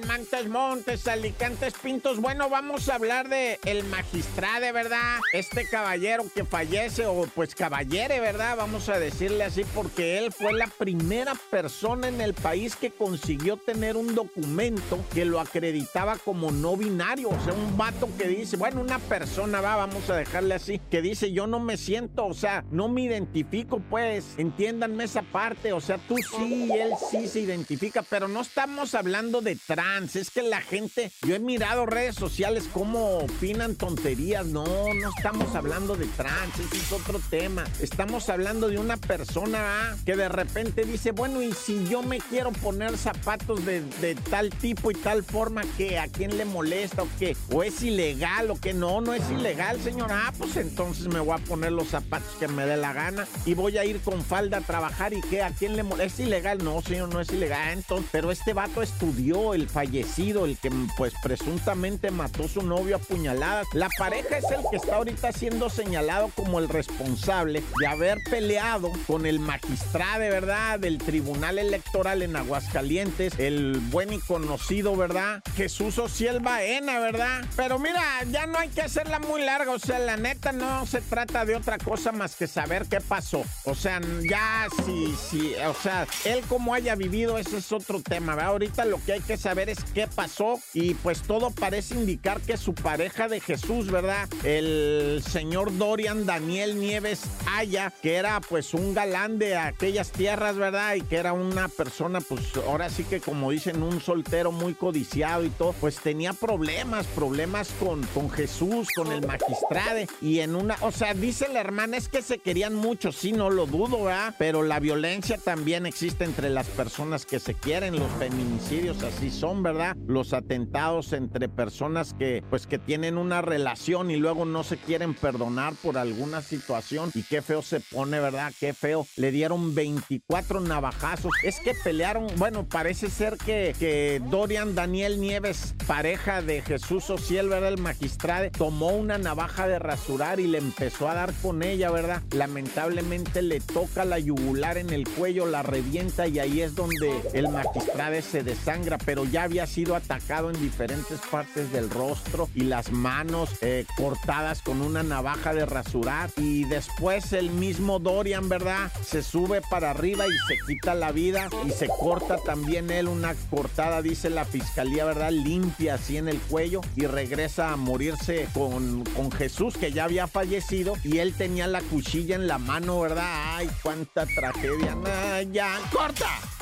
tal? Mantes, Montes, Alicantes, Pintos. Bueno, vamos a hablar de el magistrado, ¿verdad? Este caballero que fallece, o pues caballere, ¿verdad? Vamos a decirle así, porque él fue la primera persona en el país que consiguió tener un documento que lo acreditaba como no binario. O sea, un vato que dice, bueno, una persona, va, vamos a dejarle así, que dice, yo no me siento, o sea, no me identifico, pues, entiéndanme esa parte. O sea, tú sí, él sí se identifica, pero no estamos hablando de trans, es que la gente, yo he mirado redes sociales cómo opinan tonterías, no, no estamos hablando de trans, ese es otro tema, estamos hablando de una persona ¿ah? que de repente dice, bueno, y si yo me quiero poner zapatos de, tal tipo y tal forma, que ¿A quién le molesta o qué? ¿O es ilegal o qué? No, no es ilegal, señor, ah, pues entonces me voy a poner los zapatos que me dé la gana y voy a ir con falda a trabajar y qué, ¿a quién le molesta? ¿Es ilegal? No, señor, no es ilegal, entonces, pero este vato estudió, el fallecido, el que pues presuntamente mató a su novio a puñaladas. La pareja es el que está ahorita siendo señalado como el responsable de haber peleado con el magistrado, ¿verdad? Del Tribunal Electoral en Aguascalientes, el buen y conocido, ¿verdad? Jesús Ociel Baena, ¿verdad? Pero mira, ya no hay que hacerla muy larga, o sea, la neta no se trata de otra cosa más que saber qué pasó. O sea, ya sí, sí, o sea, él como haya vivido, ese es otro tema, ¿verdad? Ahorita lo que hay que saber es qué pasó y pues todo parece indicar que su pareja de Jesús, ¿verdad? El señor Dorian Daniel Nieves Aya, que era pues un galán de aquellas tierras, ¿verdad? Y que era una persona, pues ahora sí que como dicen, un soltero muy codiciado y todo, pues tenía problemas, problemas con, con Jesús, con el magistrade y en una, o sea, dice la hermana, es que se querían mucho, sí, no lo dudo, ¿verdad? Pero la violencia también existe entre las personas que se quieren, los feminicidios así son, ¿verdad? Los atentados entre personas que pues que tienen una relación y luego no se quieren perdonar por alguna situación y qué feo se pone, ¿verdad? Qué feo. Le dieron 24 navajazos. Es que pelearon, bueno, parece ser que, que Dorian Daniel Nieves, pareja de Jesús Ociel, ¿verdad? El magistrado, tomó una navaja de rasurar y le empezó a dar con ella, ¿verdad? Lamentablemente le toca la yugular en el cuello, la revienta y ahí es donde el magistrado se desangra, pero había sido atacado en diferentes partes del rostro y las manos eh, cortadas con una navaja de rasurar. Y después el mismo Dorian, ¿verdad? Se sube para arriba y se quita la vida y se corta también él una cortada, dice la fiscalía, ¿verdad? Limpia así en el cuello y regresa a morirse con, con Jesús, que ya había fallecido y él tenía la cuchilla en la mano, ¿verdad? ¡Ay, cuánta tragedia! ¡Nah, ya! ¡Corta!